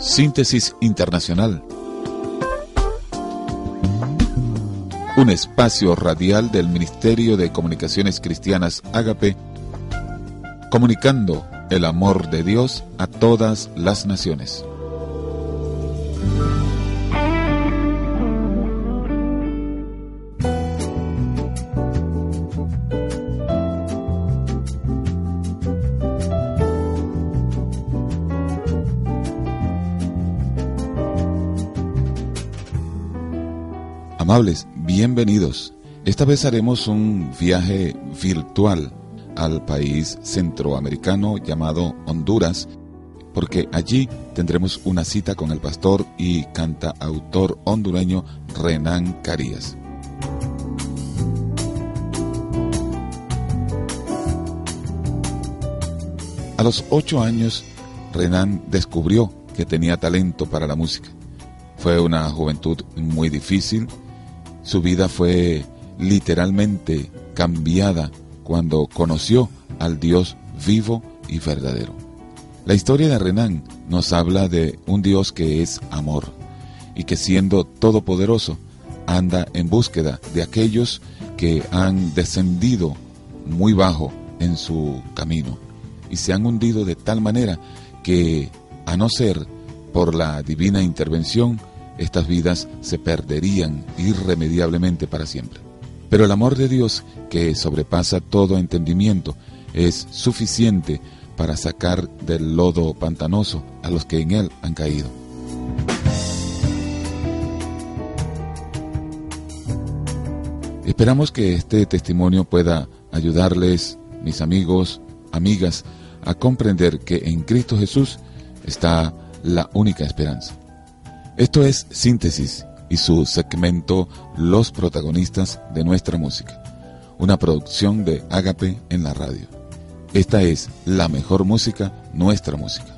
Síntesis Internacional. Un espacio radial del Ministerio de Comunicaciones Cristianas Ágape, comunicando el amor de Dios a todas las naciones. Bienvenidos. Esta vez haremos un viaje virtual al país centroamericano llamado Honduras, porque allí tendremos una cita con el pastor y cantautor hondureño Renan Carías. A los ocho años, Renan descubrió que tenía talento para la música. Fue una juventud muy difícil, su vida fue literalmente cambiada cuando conoció al Dios vivo y verdadero. La historia de Renan nos habla de un Dios que es amor y que siendo todopoderoso anda en búsqueda de aquellos que han descendido muy bajo en su camino y se han hundido de tal manera que, a no ser por la divina intervención, estas vidas se perderían irremediablemente para siempre. Pero el amor de Dios, que sobrepasa todo entendimiento, es suficiente para sacar del lodo pantanoso a los que en él han caído. Esperamos que este testimonio pueda ayudarles, mis amigos, amigas, a comprender que en Cristo Jesús está la única esperanza. Esto es Síntesis y su segmento Los protagonistas de nuestra música, una producción de Ágape en la radio. Esta es la mejor música, nuestra música.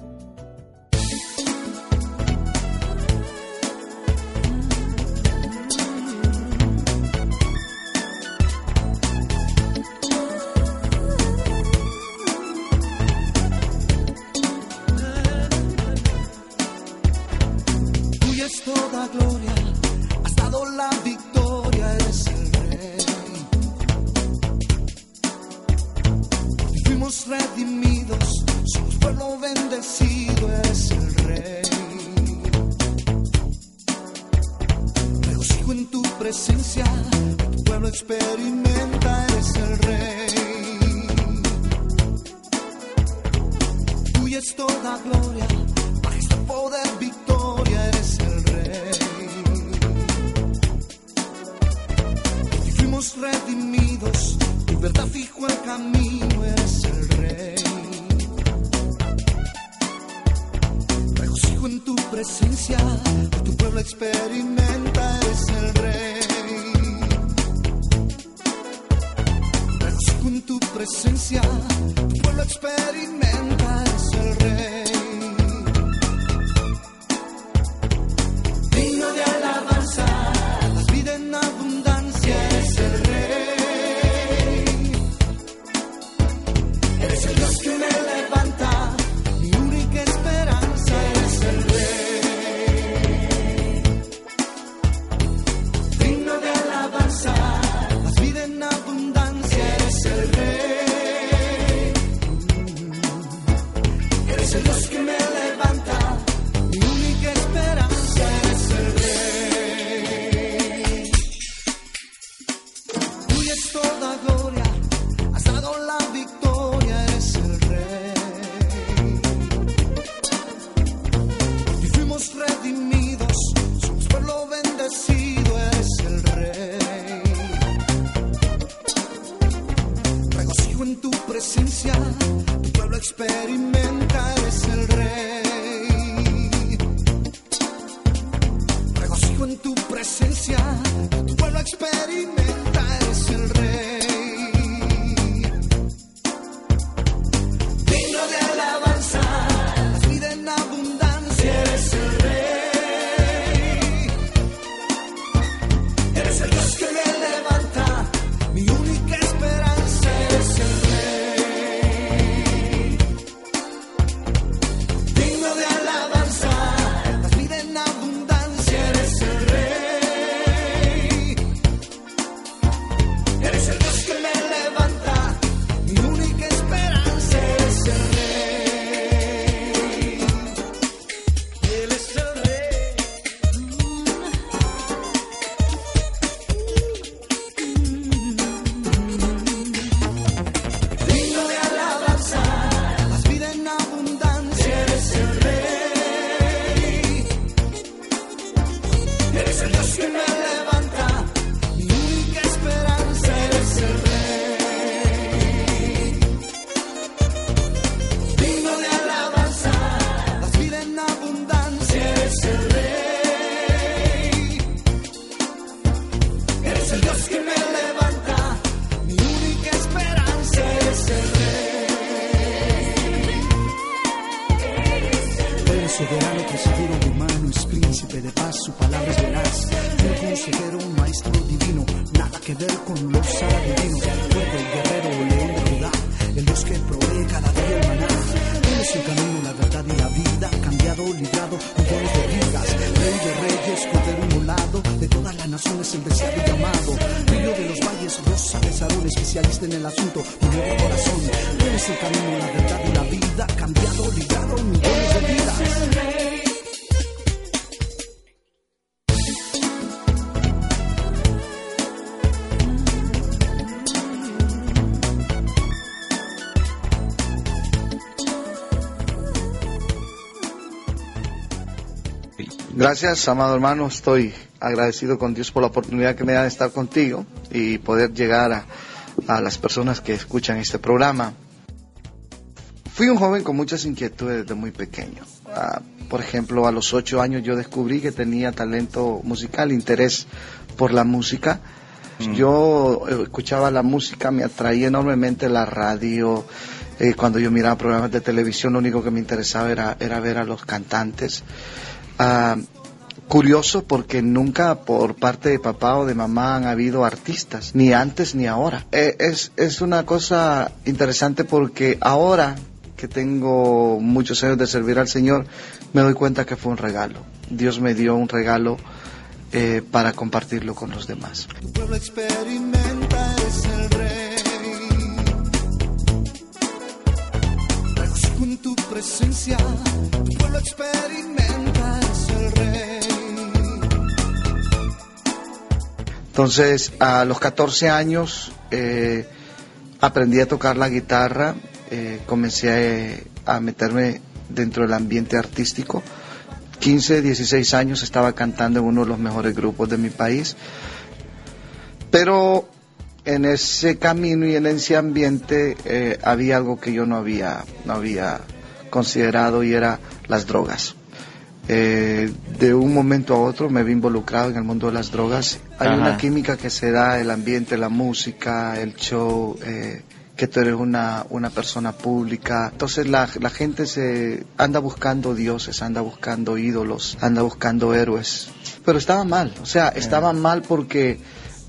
Gracias, amado hermano. Estoy agradecido con Dios por la oportunidad que me da de estar contigo y poder llegar a, las personas que escuchan este programa. Fui un joven con muchas inquietudes desde muy pequeño. Ah, por ejemplo, a los ocho años yo descubrí que tenía talento musical, interés por la música. Mm. Yo eh, escuchaba la música, me atraía enormemente la radio. Eh, cuando yo miraba programas de televisión, lo único que me interesaba era, era ver a los cantantes. Ah, curioso porque nunca por parte de papá o de mamá han habido artistas, ni antes ni ahora. Eh, es, es una cosa interesante porque ahora que tengo muchos años de servir al Señor, me doy cuenta que fue un regalo. Dios me dio un regalo eh, para compartirlo con los demás. Rey. Entonces, a los 14 años eh, aprendí a tocar la guitarra, eh, comencé a, meterme dentro del ambiente artístico. 15, 16 años estaba cantando en uno de los mejores grupos de mi país. Pero en ese camino y en ese ambiente eh, había algo que yo no había, no había considerado y era las drogas. Eh, de un momento a otro me vi involucrado en el mundo de las drogas. Hay una química que se da, el ambiente, la música, el show, eh, que tú eres una, una persona pública. Entonces la, la, gente se anda buscando dioses, anda buscando ídolos, anda buscando héroes. Pero estaba mal, o sea, estaba mal porque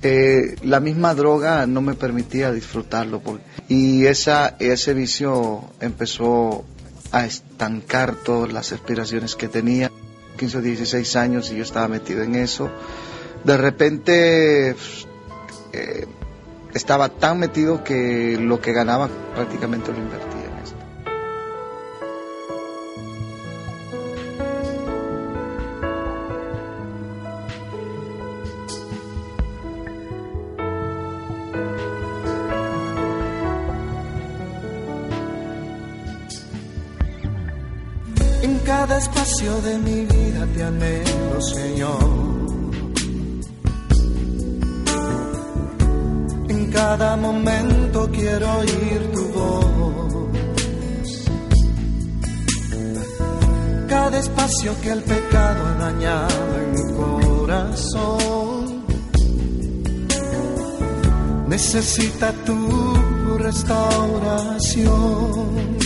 eh, la misma droga no me permitía disfrutarlo. y esa, ese vicio empezó a estancar todas las aspiraciones que tenía. 15 o 16 años y yo estaba metido en eso. De repente eh, estaba tan metido que lo que ganaba prácticamente lo invertía. Espacio de mi vida te anhelo, Señor. En cada momento quiero oír tu voz. Cada espacio que el pecado ha dañado en mi corazón necesita tu restauración.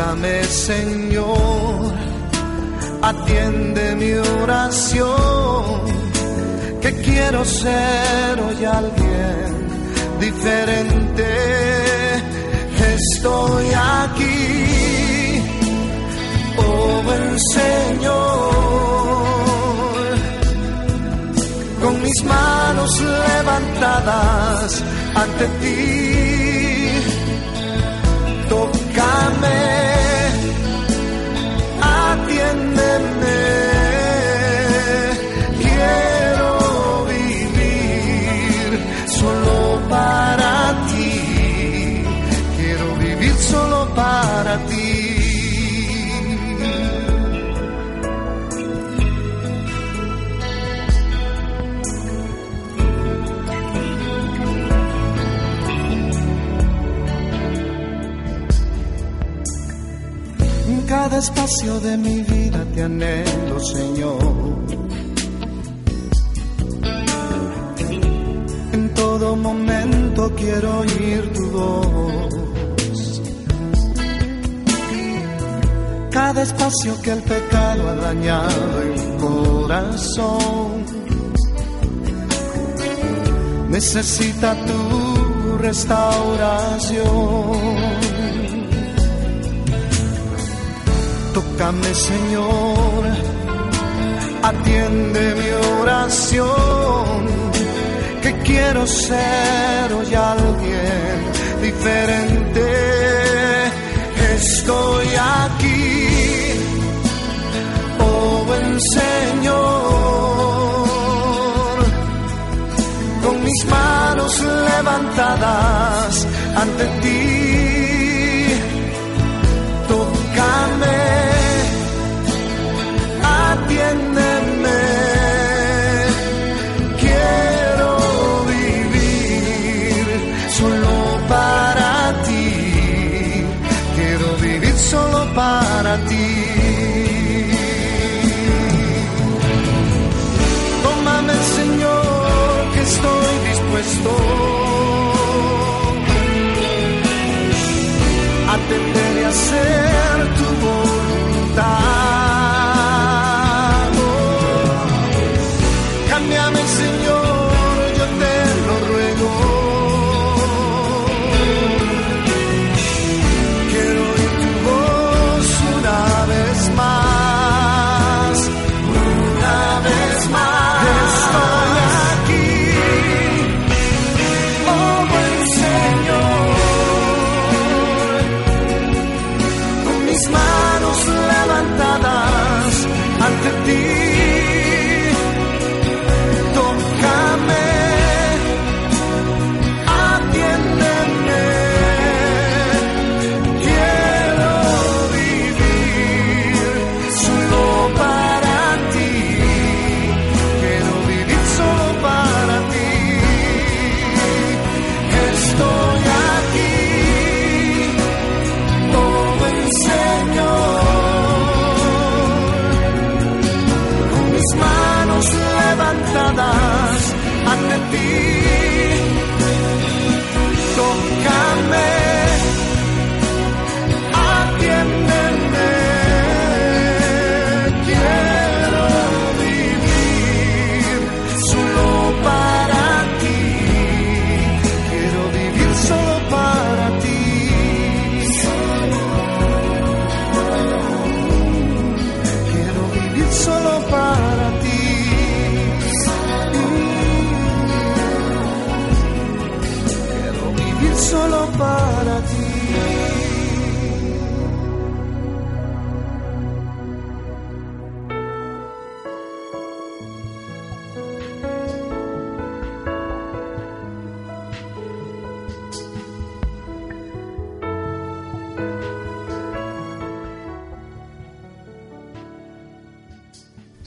Tócame, Señor, atiende mi oración, que quiero ser hoy alguien diferente. Estoy aquí, oh buen Señor, con mis manos levantadas ante ti. Tócame espacio de mi vida te anhelo, Señor. En todo momento quiero oír tu voz. cada espacio que el pecado ha dañado en mi corazón. Necesita tu restauración. Tócame, Señor, atiende mi oración, que quiero ser hoy alguien diferente. Estoy aquí, oh buen Señor, con mis manos levantadas ante ti. Tócame,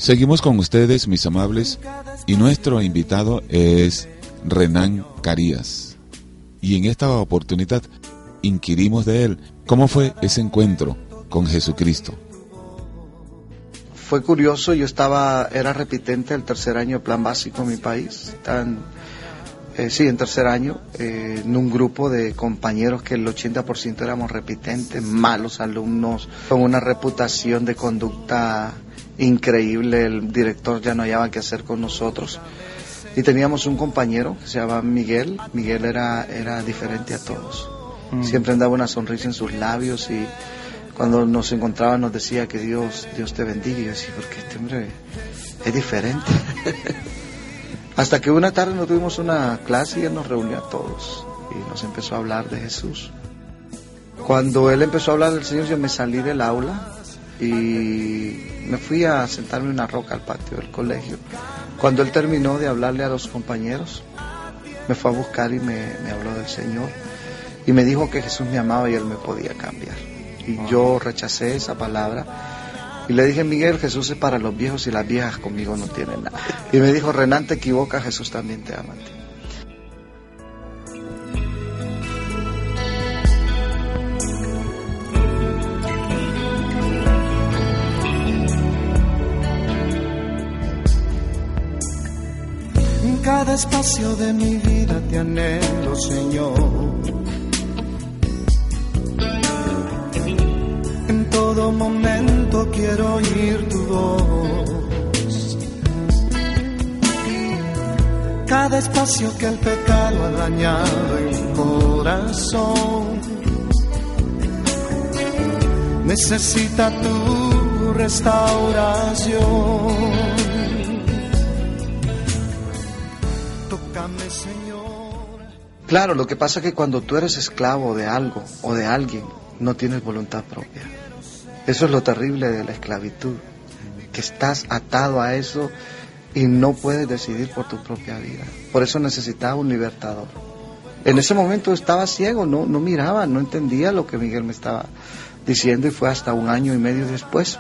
Seguimos con ustedes, mis amables, y nuestro invitado es Renan Carías. Y en esta oportunidad inquirimos de él cómo fue ese encuentro con Jesucristo. Fue curioso, yo estaba, era repitente el tercer año de plan básico en mi país, tan, eh, sí, en tercer año, eh, en un grupo de compañeros que el 80% éramos repitentes, malos alumnos, con una reputación de conducta increíble, el director ya no hallaba qué hacer con nosotros. Y teníamos un compañero que se llamaba Miguel, Miguel era, era diferente a todos, siempre andaba una sonrisa en sus labios y cuando nos encontraba nos decía que Dios, Dios te bendiga. Y yo decía, porque este hombre es diferente. Hasta que una tarde nos tuvimos una clase y él nos reunió a todos y nos empezó a hablar de Jesús. Cuando él empezó a hablar del Señor, yo me salí del aula y me fui a sentarme en una roca al patio del colegio. Cuando él terminó de hablarle a los compañeros, me fue a buscar y me, me habló del Señor y me dijo que Jesús me amaba y él me podía cambiar. Y yo rechacé esa palabra y le dije, Miguel, Jesús es para los viejos y las viejas conmigo no tienen nada. Y me dijo, Renan, te equivocas, Jesús también te ama a ti. Cada espacio de mi vida te anhelo, Señor. En todo momento quiero oír tu voz. Cada espacio que el pecado ha dañado en mi corazón necesita tu restauración. Claro, lo que pasa es que cuando tú eres esclavo de algo o de alguien, no tienes voluntad propia. Eso es lo terrible de la esclavitud, que estás atado a eso y no puedes decidir por tu propia vida. Por eso necesitaba un libertador. En ese momento estaba ciego, no, no miraba, no entendía lo que Miguel me estaba diciendo y fue hasta un año y medio después,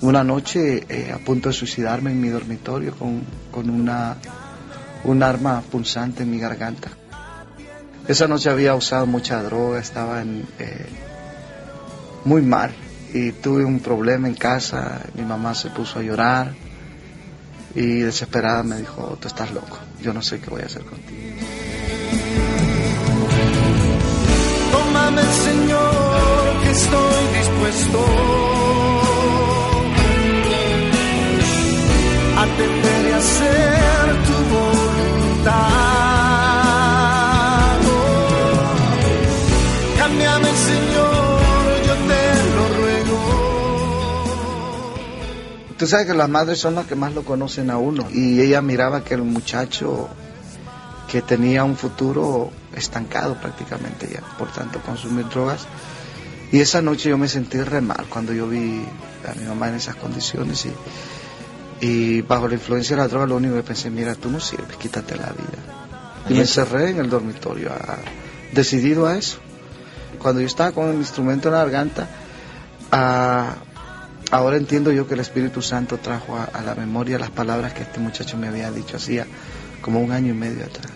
una noche eh, a punto de suicidarme en mi dormitorio con, con una, un arma punzante en mi garganta. Esa noche había usado mucha droga, estaba eh, muy mal y tuve un problema en casa, mi mamá se puso a llorar y desesperada me dijo, tú estás loco, yo no sé qué voy a hacer contigo. Tómame, Señor, que estoy dispuesto a atender y hacer Señor, yo te lo ruego. Tú sabes que las madres son las que más lo conocen a uno y ella miraba que el muchacho que tenía un futuro estancado prácticamente ya, por tanto consumir drogas. Y esa noche yo me sentí re mal cuando yo vi a mi mamá en esas condiciones y, y bajo la influencia de la droga lo único que pensé, mira, tú no sirves, quítate la vida. Y me encerré en el dormitorio, a- decidido a eso. Cuando yo estaba con el instrumento en la garganta, a- ahora entiendo yo que el Espíritu Santo trajo a, a la memoria las palabras que este muchacho me había dicho hacía como un año y medio atrás.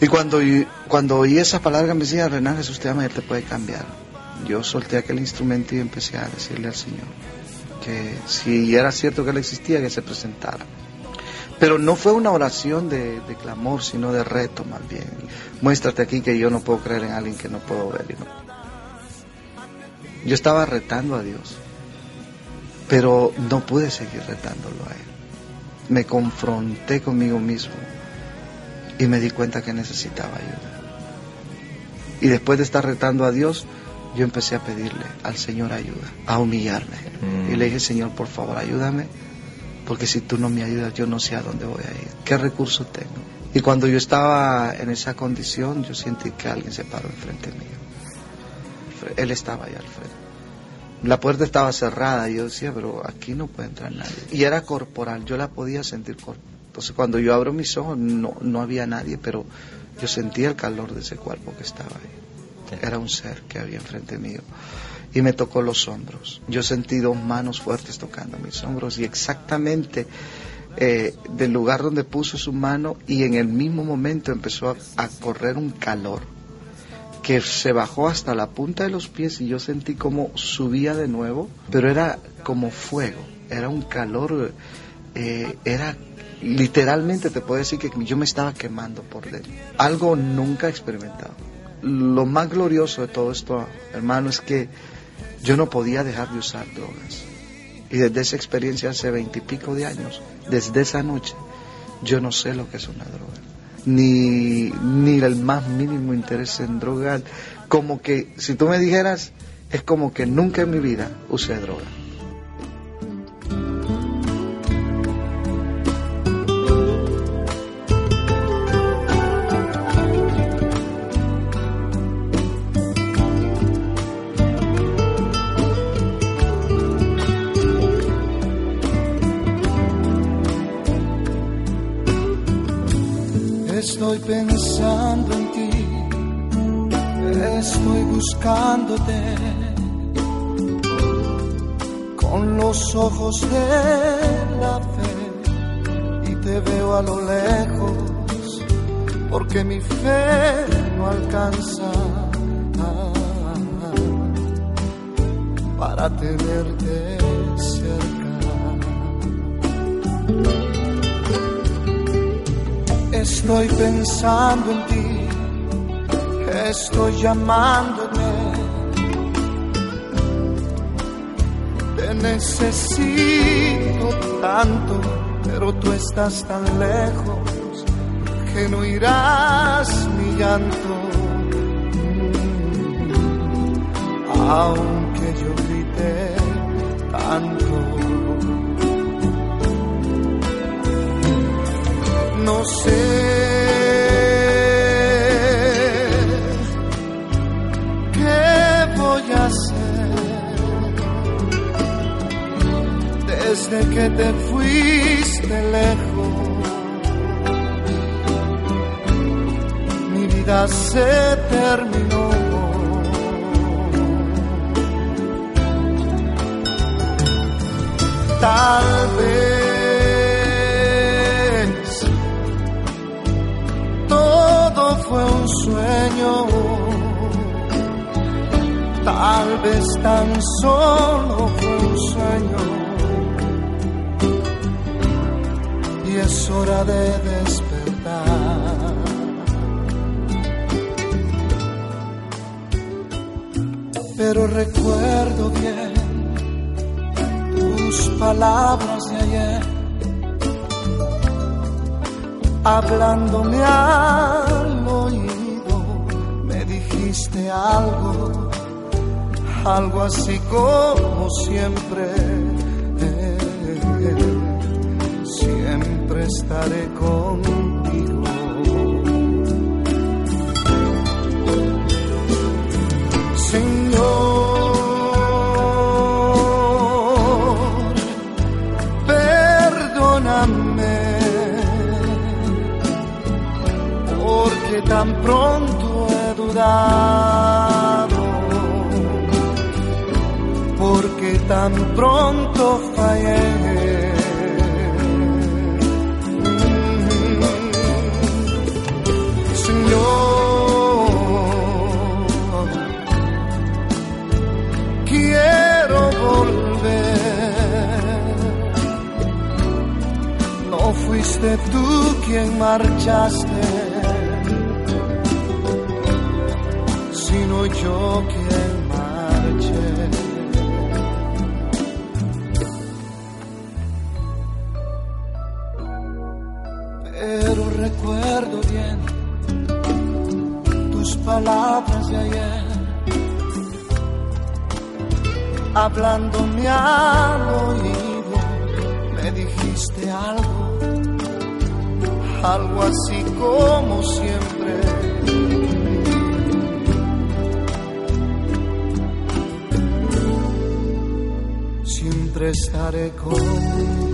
Y cuando, oí- cuando oí esas palabras me decía, Renan, Jesús te ama Él te puede cambiar. Yo solté aquel instrumento y empecé a decirle al Señor si era cierto que Él existía, que se presentara. Pero no fue una oración de, de clamor, sino de reto más bien. Muéstrate aquí que yo no puedo creer en alguien que no puedo ver. no- Yo estaba retando a Dios, pero no pude seguir retándolo a Él. Me confronté conmigo mismo y me di cuenta que necesitaba ayuda. Y después de estar retando a Dios, yo empecé a pedirle al Señor ayuda, a humillarme. Y le dije, Señor, por favor, ayúdame, porque si tú no me ayudas, yo no sé a dónde voy a ir, qué recursos tengo. Y cuando yo estaba en esa condición, yo sentí que alguien se paró enfrente mío. Él estaba ahí al frente. La puerta estaba cerrada y yo decía, pero aquí no puede entrar nadie. Y era corporal, yo la podía sentir corporal. Entonces cuando yo abro mis ojos no, no había nadie, pero yo sentía el calor de ese cuerpo que estaba ahí. Era un ser que había enfrente mío. Y me tocó los hombros. Yo sentí dos manos fuertes tocando mis hombros y exactamente eh, del lugar donde puso su mano y en el mismo momento empezó a, correr un calor que se bajó hasta la punta de los pies y yo sentí como subía de nuevo, pero era como fuego, era un calor, eh, era literalmente te puedo decir que yo me estaba quemando por dentro, algo nunca experimentado. Lo más glorioso de todo esto, hermano, es que yo no podía dejar de usar drogas. Y desde esa experiencia hace veintipico de años, desde esa noche, yo no sé lo que es una droga. Ni, ni el más mínimo interés en droga. Como que, si tú me dijeras, es como que nunca en mi vida usé droga. Pensando en ti, estoy buscándote. Con los ojos de la fe. Y te veo a lo lejos. Porque mi fe no alcanza. Para tenerte Estoy pensando en ti, estoy llamándote. Te necesito tanto, pero tú estás tan lejos que no irás mi llanto. Aunque yo Sé desde que te fuiste lejos. Mi vida se terminó. Tal vez Tal vez tan solo fue un sueño es hora de despertar. Pero recuerdo bien tus palabras de ayer, hablándome al oído, me dijiste algo, algo así como siempre estaré contigo. Señor, perdóname, porque tan pronto he dudado, porque tan pronto fallé. fuiste tú quien marchaste, sino yo quien marché. Hablándome al oído, me dijiste algo algo así como siempre. Siempre estaré contigo.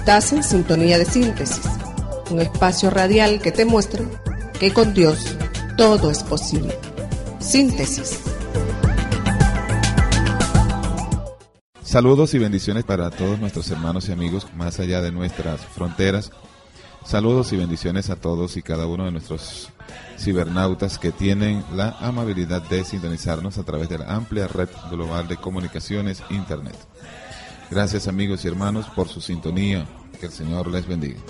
Estás en sintonía de síntesis, un espacio radial que te muestra que con Dios todo es posible. Síntesis. Saludos y bendiciones para todos nuestros hermanos y amigos más allá de nuestras fronteras. Saludos y bendiciones a todos y cada uno de nuestros cibernautas que tienen la amabilidad de sintonizarnos a través de la amplia red global de comunicaciones Internet. Gracias amigos y hermanos por su sintonía. Que el Señor les bendiga.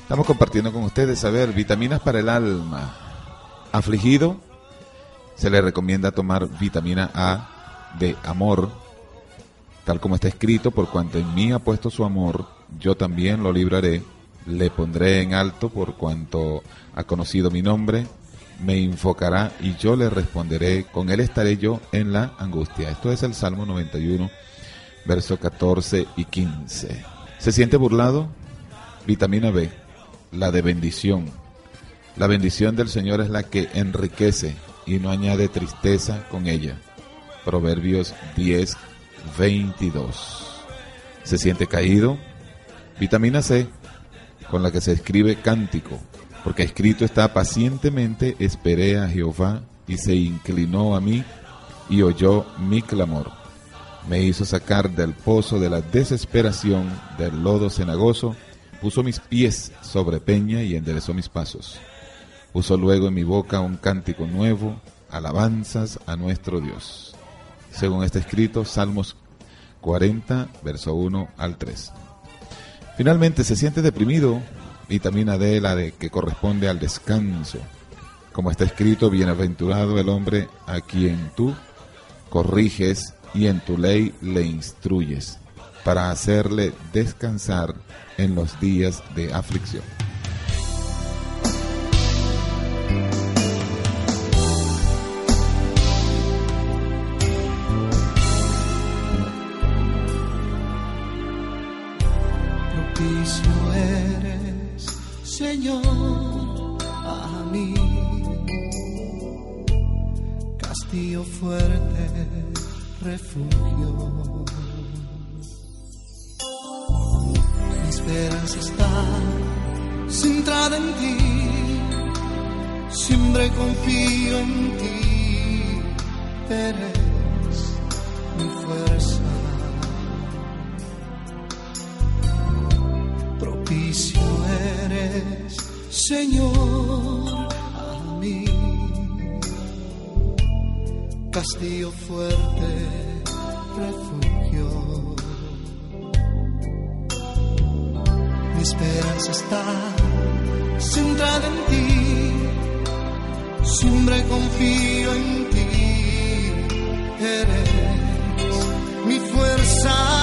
Estamos compartiendo con ustedes, a ver, vitaminas para el alma. Afligido, se le recomienda tomar vitamina A de amor, tal como está escrito, por cuanto en mí ha puesto su amor, yo también lo libraré, le pondré en alto por cuanto ha conocido mi nombre, me invocará y yo le responderé, con él estaré yo en la angustia. Esto es el Salmo 91, versos 14 y 15. ¿Se siente burlado? Vitamina B la de bendición. La bendición del Señor es la que enriquece y no añade tristeza con ella. Proverbios 10, 22. ¿Se siente caído? Vitamina C, con la que se escribe cántico, porque escrito está pacientemente esperé a Jehová y se inclinó a mí y oyó mi clamor. Me hizo sacar del pozo de la desesperación, del lodo cenagoso, Puso mis pies sobre peña y enderezó mis pasos. Puso luego en mi boca un cántico nuevo, alabanzas a nuestro Dios. Según está escrito, Salmos 40, verso 1 al 3. Finalmente se siente deprimido vitamina D, la de que corresponde al descanso. Como está escrito, bienaventurado el hombre a quien tú corriges y en tu ley le instruyes, para hacerle descansar en los días de aflicción. Eres mi fuerza. Propicio eres Señor, a mí, castillo fuerte, refugio. Mi esperanza está centrada en ti, siempre confío en ti, eres mi fuerza.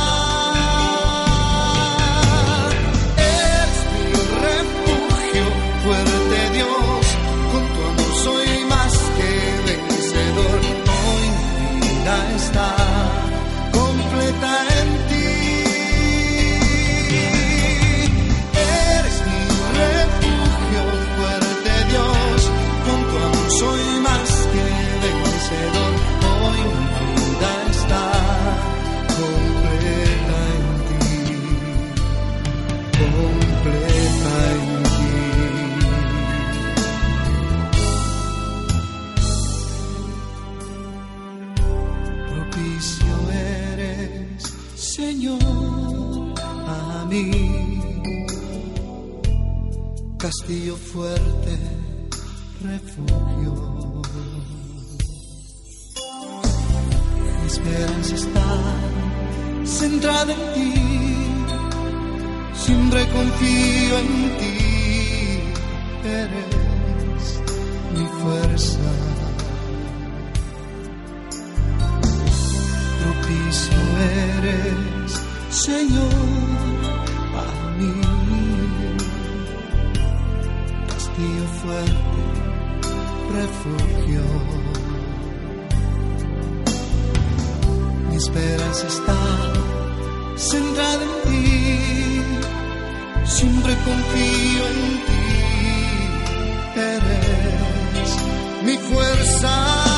Castillo fuerte, refugio. Mi esperanza está centrada en ti, siempre confío en ti, eres mi fuerza. Propicio eres, Señor, refugio. Mi esperanza está centrada en ti, siempre confío en ti, eres mi fuerza.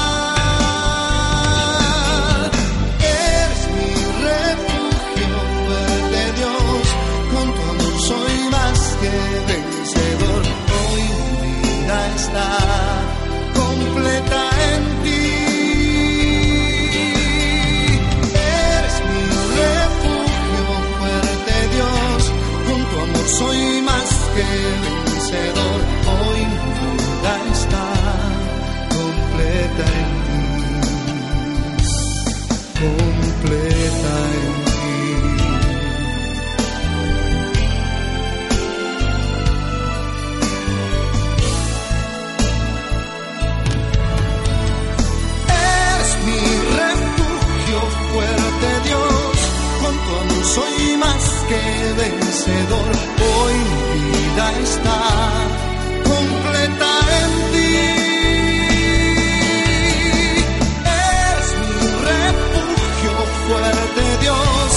Hoy mi vida está completa en ti. Eres mi refugio fuerte, Dios,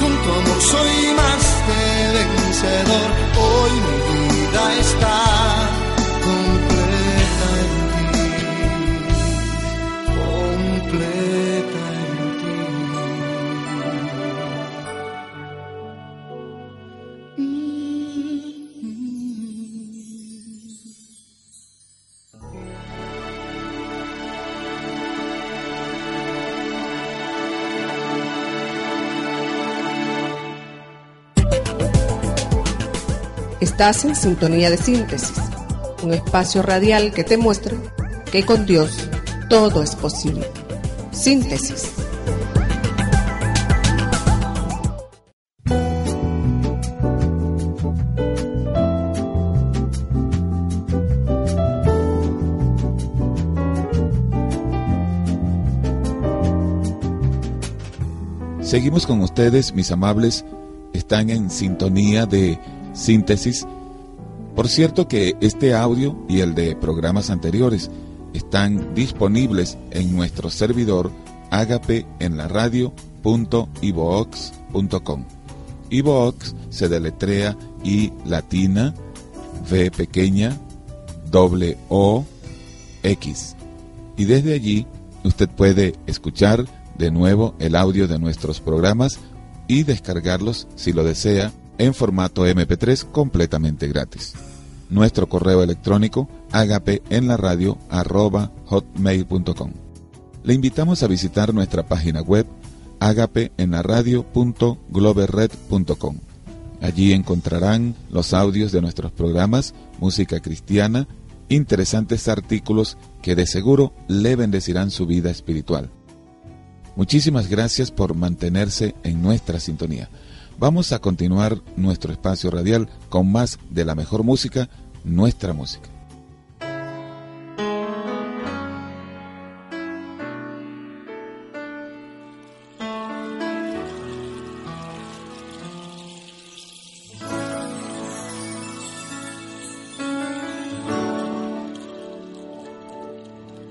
con tu amor soy más que vencedor, hoy mi vida está Estás en sintonía de síntesis, un espacio radial que te muestra que con Dios todo es posible. Síntesis. Seguimos con ustedes, mis amables. Están en sintonía de síntesis. Por cierto que este audio y el de programas anteriores están disponibles en nuestro servidor agape en la radio.ivox.com. Ivox se deletrea I latina, V pequeña, doble O, X. Y desde allí usted puede escuchar de nuevo el audio de nuestros programas y descargarlos si lo desea en formato MP3 completamente gratis. Nuestro correo electrónico hotmail.com. Le invitamos a visitar nuestra página web agape en la radio.globerred.com. Allí encontrarán los audios de nuestros programas, música cristiana, interesantes artículos que de seguro le bendecirán su vida espiritual. Muchísimas gracias por mantenerse en nuestra sintonía. Vamos a continuar nuestro espacio radial con más de la mejor música, nuestra música.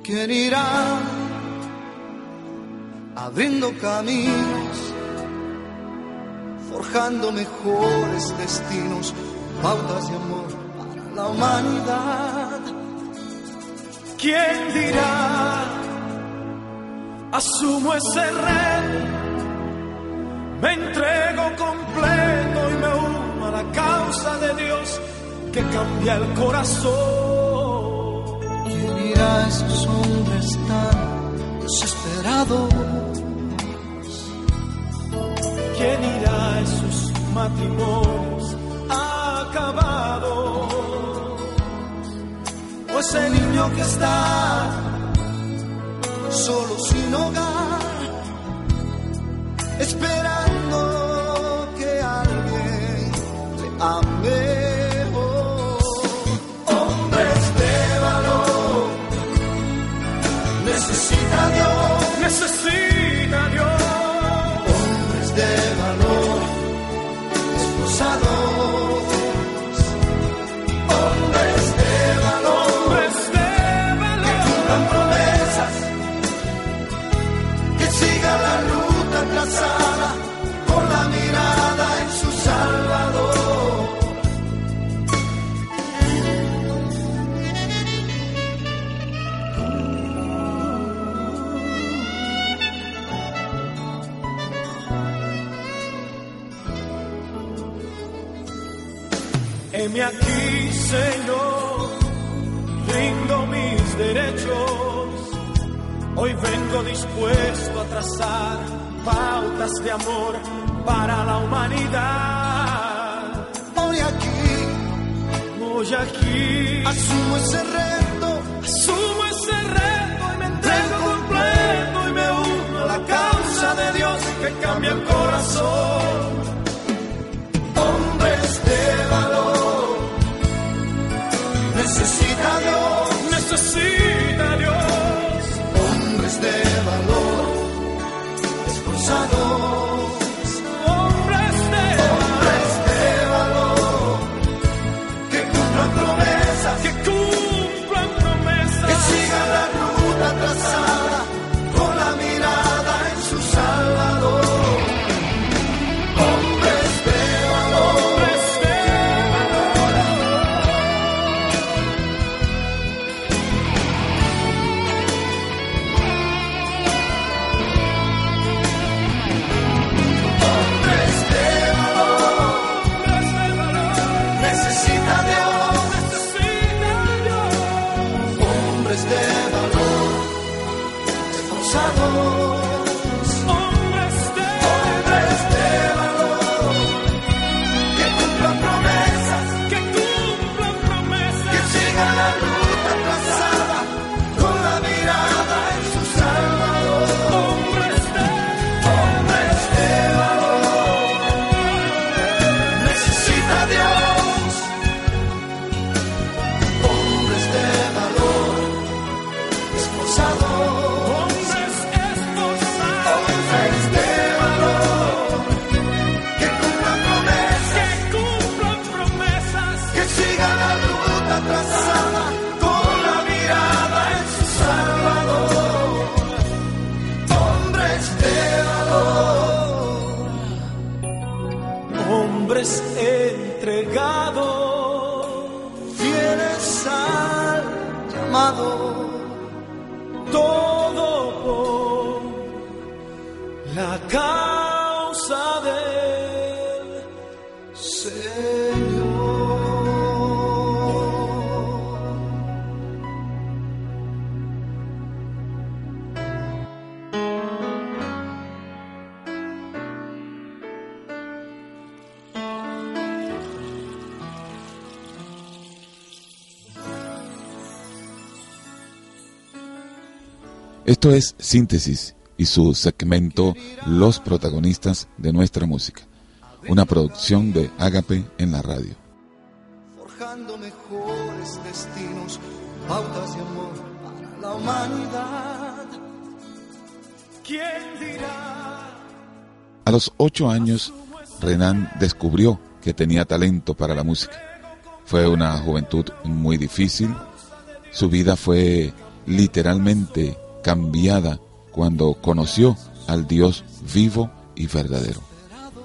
¿Quién irá abriendo caminos, forjando mejores destinos, pautas de amor para la humanidad? ¿Quién dirá? Asumo ese reto, me entrego completo y me uno a la causa de Dios que cambia el corazón. ¿Quién irá a esos hombres tan desesperados? ¿Quién irá matrimonios acabados? O ese niño que está solo sin hogar, Heme aquí, Señor, rindo mis derechos. Hoy vengo dispuesto a trazar pautas de amor para la humanidad. Hoy aquí, hoy aquí, asumo ese reto, asumo ese reto y me entrego completo y me uno a la causa de Dios que cambia el corazón. Necesita Dios, necesita Esto es Síntesis y su segmento Los protagonistas de nuestra música, una producción de Ágape en la radio. Forjando mejores destinos, pautas de amor para la humanidad. ¿Quién dirá? A los ocho años, Renan descubrió que tenía talento para la música. Fue una juventud muy difícil. Su vida fue literalmente cambiada cuando conoció al Dios vivo y verdadero.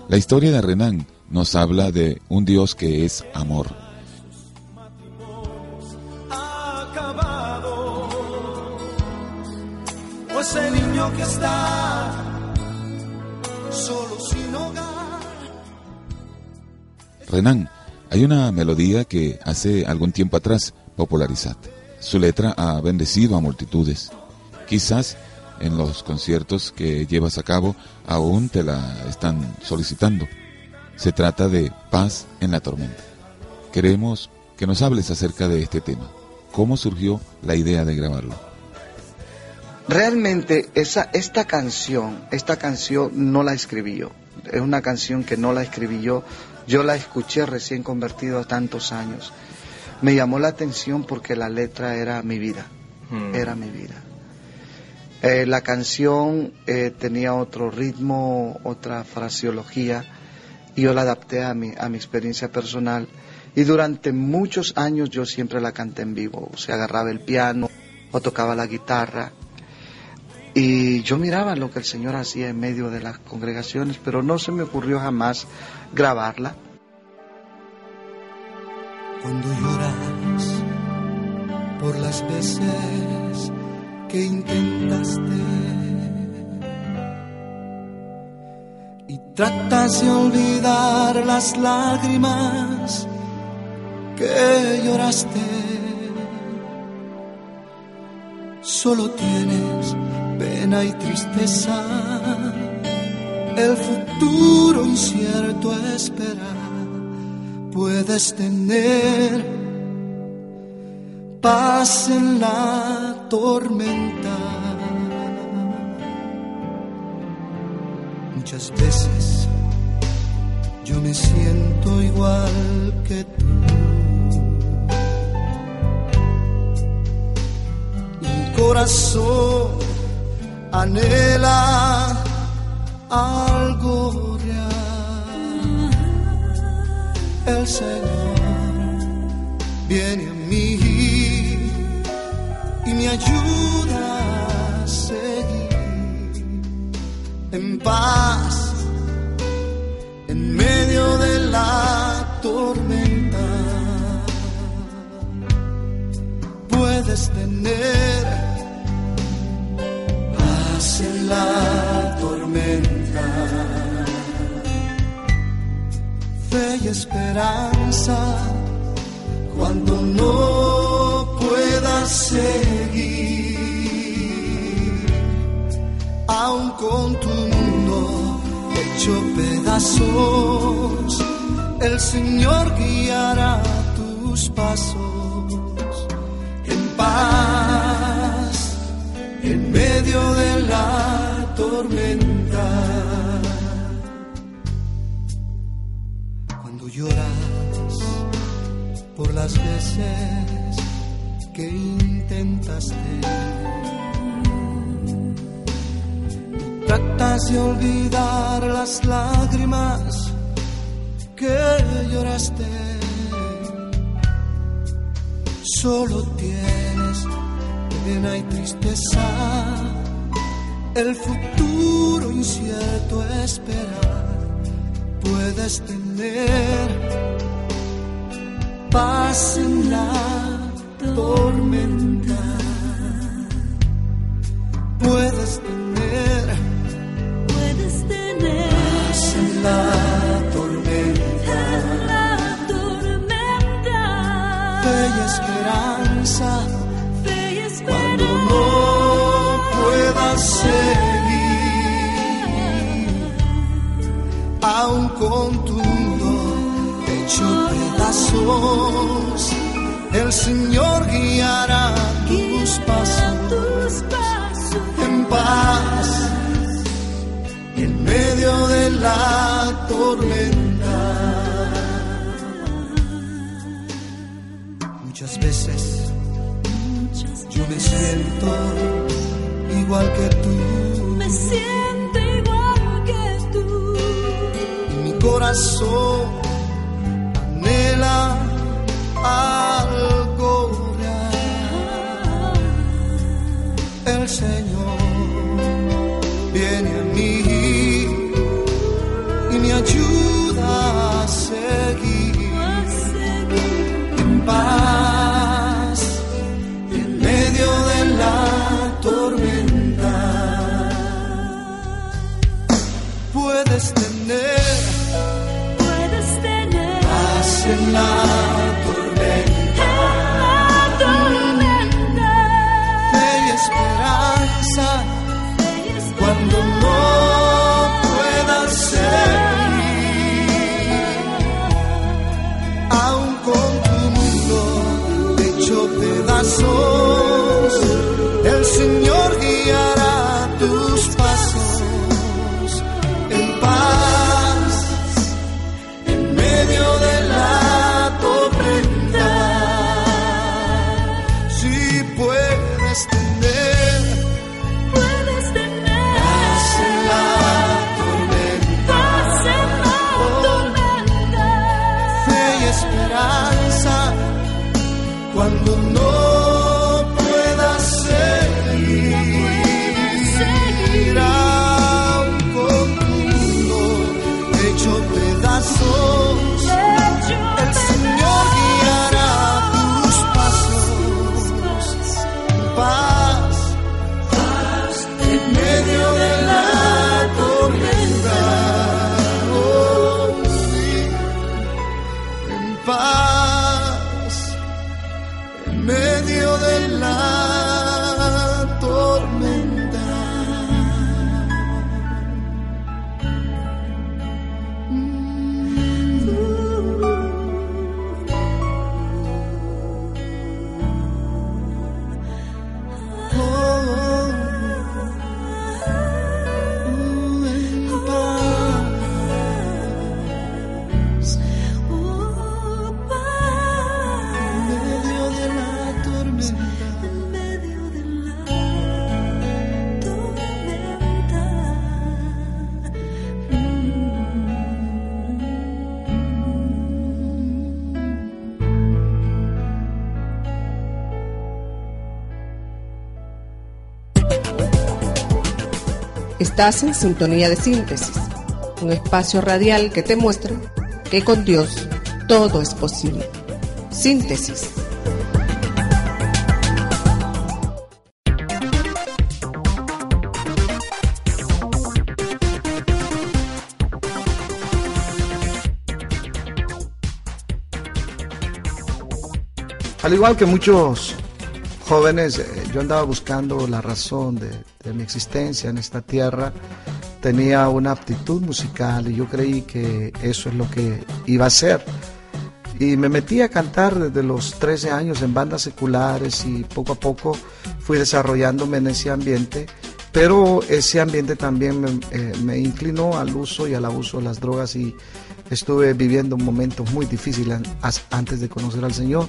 La historia de Renan nos habla de un Dios que es amor. acabado. O ese niño que está solo sin hogar. Renan, hay una melodía que hace algún tiempo atrás popularizaste. Su letra ha bendecido a multitudes. Quizás en los conciertos que llevas a cabo aún te la están solicitando. Se trata de Paz en la Tormenta. Queremos que nos hables acerca de este tema. ¿Cómo surgió la idea de grabarlo? Realmente esa, esta canción, esta canción no la escribí yo. Es una canción que no la escribí yo. Yo la escuché recién convertido a tantos años. Me llamó la atención porque la letra era mi vida. Era mi vida. Eh, la canción eh, tenía otro ritmo, otra fraseología, y yo la adapté a mi, a mi experiencia personal. Y durante muchos años yo siempre la canté en vivo, o sea, agarraba el piano o tocaba la guitarra. Y yo miraba lo que el Señor hacía en medio de las congregaciones, pero no se me ocurrió jamás grabarla. Cuando lloras por las veces que intentaste y tratas de olvidar las lágrimas que lloraste. Solo tienes pena y tristeza, el futuro incierto espera. Puedes tener paz en la tormenta. Muchas veces yo me siento igual que tú. Mi corazón anhela algo real. El Señor viene a mí y me ayuda a seguir en paz en medio de la tormenta. Puedes tener paz en la tormenta, fe y esperanza cuando no puedas seguir, aun con tu mundo hecho pedazos, el Señor guiará tus pasos en paz en medio de la tormenta. Cuando lloras por las veces que intentaste. Tratas de olvidar las lágrimas que lloraste. Solo tienes pena y tristeza, el futuro incierto esperar. Puedes tener paz en la tormenta. Puedes tener, cuando no puedas seguir, aún con tu hecho pedazos, el Señor guiará tus pasos en paz en medio de la tormenta. Muchas veces yo me siento igual que tú. Me siento igual que tú. Y mi corazón anhela algo real. El Señor tener. Puedes tener. Paz en la tormenta, tormenta. fe y esperanza. cuando no puedas seguir. Aún con tu mundo hecho pedazos, Estás en sintonía de síntesis, un espacio radial que te muestra que con Dios todo es posible. Síntesis. Al igual que muchos jóvenes, eh, yo andaba buscando la razón de, mi existencia en esta tierra. Tenía una aptitud musical y yo creí que eso es lo que iba a ser. Y me metí a cantar desde los 13 años en bandas seculares y poco a poco fui desarrollándome en ese ambiente. Pero ese ambiente también me, eh, inclinó al uso y al abuso de las drogas y estuve viviendo momentos muy difíciles antes de conocer al Señor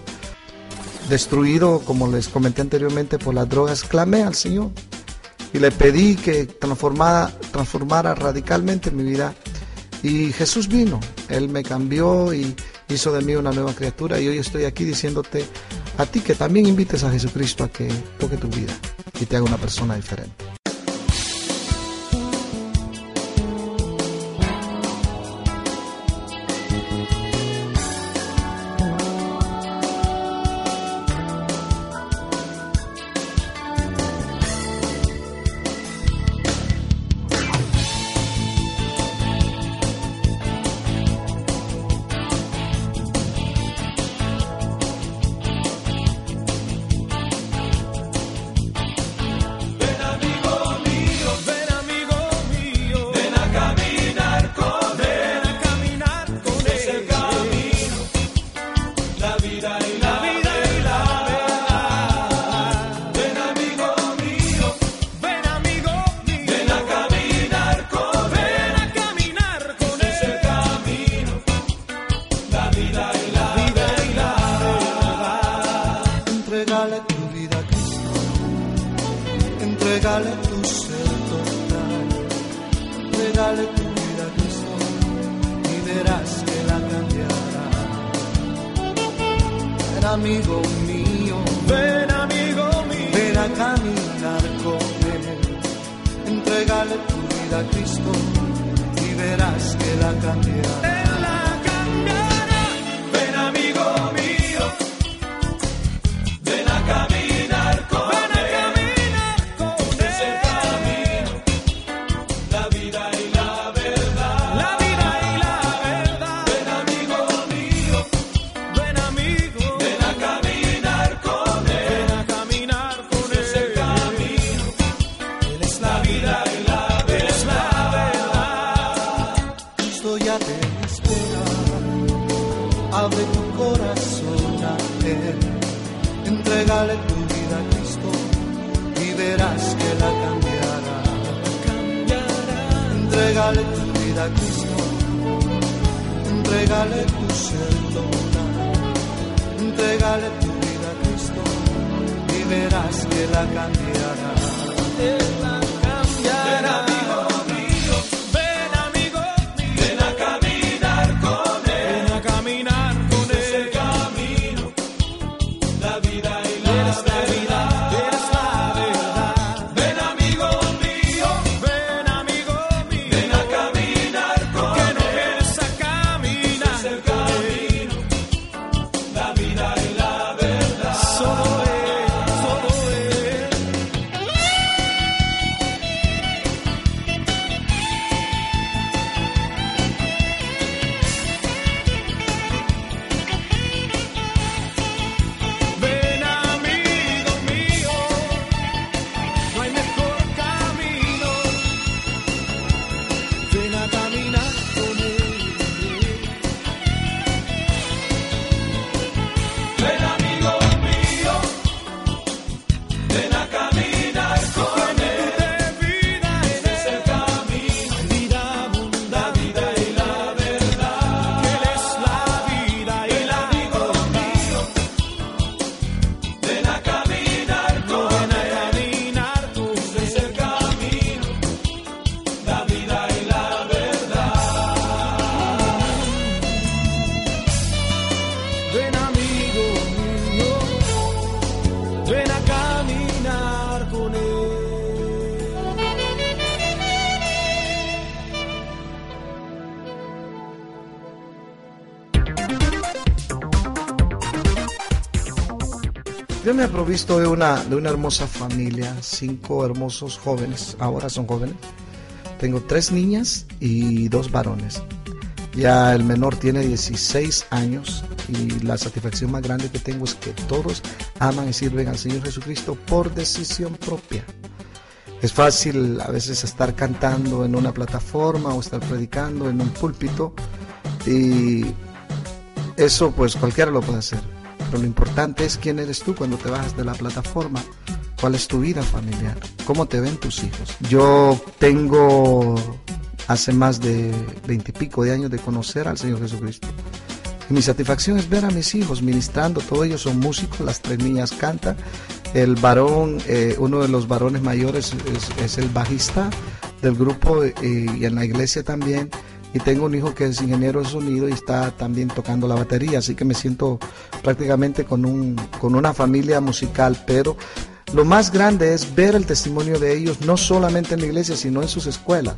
destruido, como les comenté anteriormente, por las drogas, clamé al Señor y le pedí que transformara, transformara radicalmente mi vida. Y Jesús vino, Él me cambió y hizo de mí una nueva criatura. Y hoy estoy aquí diciéndote a ti que también invites a Jesucristo a que toque tu vida y te haga una persona diferente. Ha provisto de una, de una hermosa familia, cinco hermosos jóvenes, ahora son jóvenes. Tengo tres niñas y dos varones. Ya el menor tiene 16 años y la satisfacción más grande que tengo es que todos aman y sirven al Señor Jesucristo por decisión propia. Es fácil a veces estar cantando en una plataforma o estar predicando en un púlpito y eso pues cualquiera lo puede hacer. Pero lo importante es quién eres tú cuando te bajas de la plataforma. ¿Cuál es tu vida familiar? ¿Cómo te ven tus hijos? Yo tengo hace más de veintipico de años de conocer al Señor Jesucristo. Y mi satisfacción es ver a mis hijos ministrando. Todos ellos son músicos, las tres niñas cantan. El varón, eh, uno de los varones mayores es, es el bajista del grupo eh, y en la iglesia también. Y tengo un hijo que es ingeniero de sonido y está también tocando la batería. Así que me siento prácticamente con, un, con una familia musical. Pero lo más grande es ver el testimonio de ellos, no solamente en la iglesia, sino en sus escuelas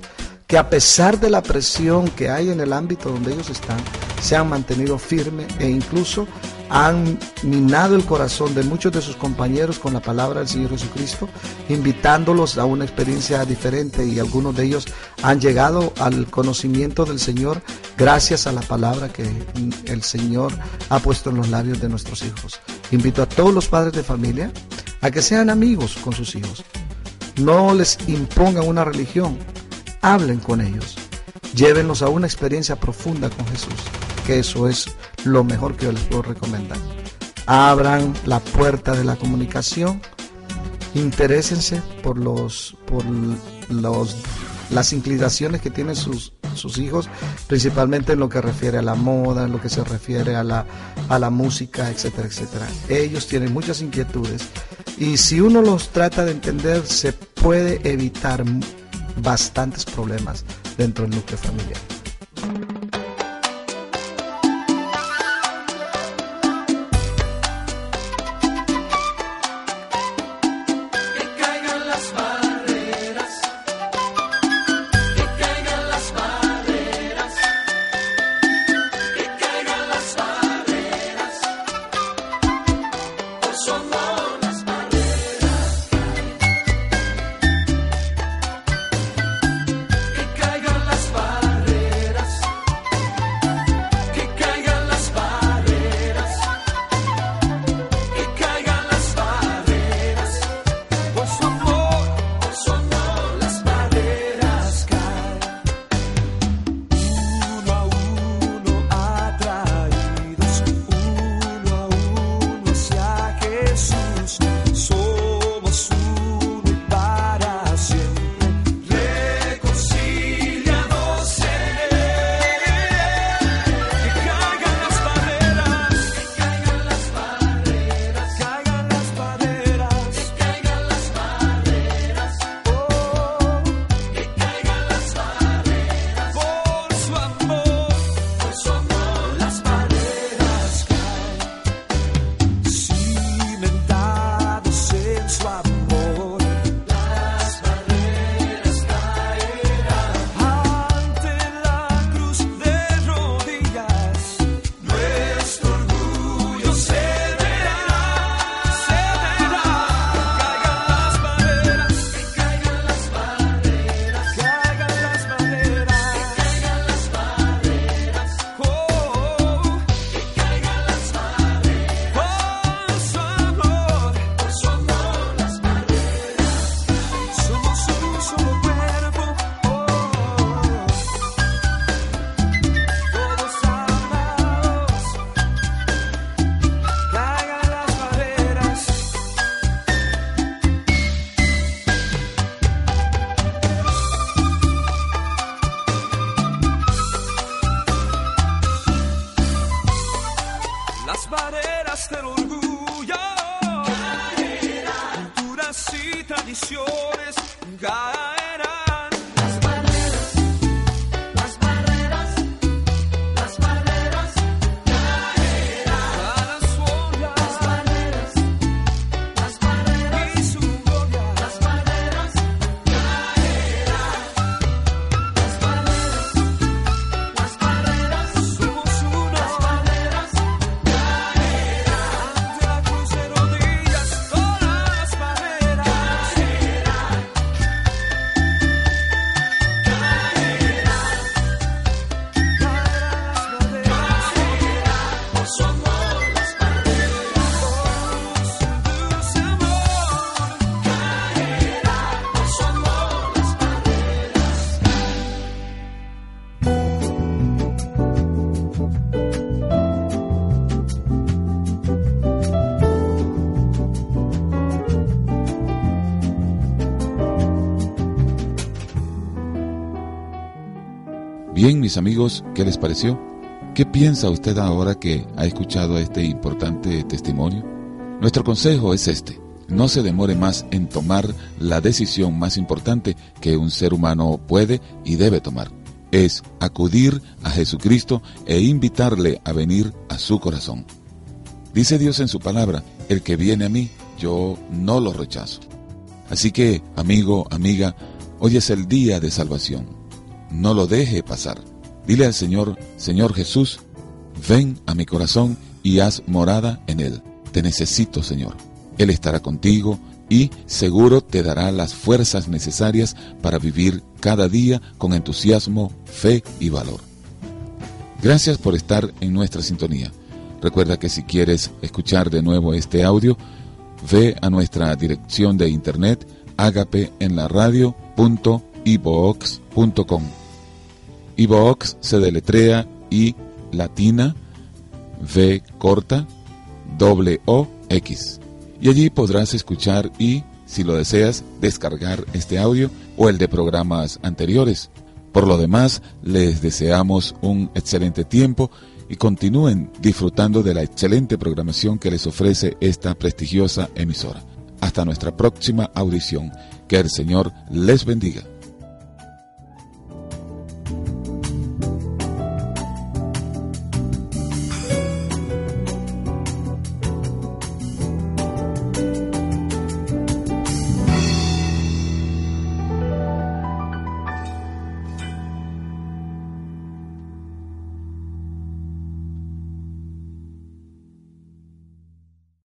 que a pesar de la presión que hay en el ámbito donde ellos están, se han mantenido firmes e incluso han minado el corazón de muchos de sus compañeros con la palabra del Señor Jesucristo, invitándolos a una experiencia diferente y algunos de ellos han llegado al conocimiento del Señor gracias a la palabra que el Señor ha puesto en los labios de nuestros hijos. Invito a todos los padres de familia a que sean amigos con sus hijos. No les impongan una religión, hablen con ellos, llévenlos a una experiencia profunda con Jesús, que eso es lo mejor que yo les puedo recomendar. Abran la puerta de la comunicación, interésense por los por los las inclinaciones que tienen sus, sus hijos, principalmente en lo que refiere a la moda, en lo que se refiere a la, a la música, etcétera, etcétera. Ellos tienen muchas inquietudes y si uno los trata de entender, se puede evitar bastantes problemas. dentro del núcleo familiar. Amigos, ¿qué les pareció? ¿Qué piensa usted ahora que ha escuchado este importante testimonio? Nuestro consejo es este. No se demore más en tomar la decisión más importante que un ser humano puede y debe tomar. Es acudir a Jesucristo e invitarle a venir a su corazón. Dice Dios en su palabra, el que viene a mí, yo no lo rechazo. Así que, amigo, amiga, hoy es el día de salvación. No lo deje pasar. Dile al Señor, Señor Jesús, ven a mi corazón y haz morada en él. Te necesito, Señor. Él estará contigo y seguro te dará las fuerzas necesarias para vivir cada día con entusiasmo, fe y valor. Gracias por estar en nuestra sintonía. Recuerda que si quieres escuchar de nuevo este audio, ve a nuestra dirección de internet agapeenlaradio.ibox.com. Ibox se deletrea I latina V corta doble O X. Y allí podrás escuchar y, si lo deseas, descargar este audio o el de programas anteriores. Por lo demás, les deseamos un excelente tiempo y continúen disfrutando de la excelente programación que les ofrece esta prestigiosa emisora. Hasta nuestra próxima audición. Que el Señor les bendiga.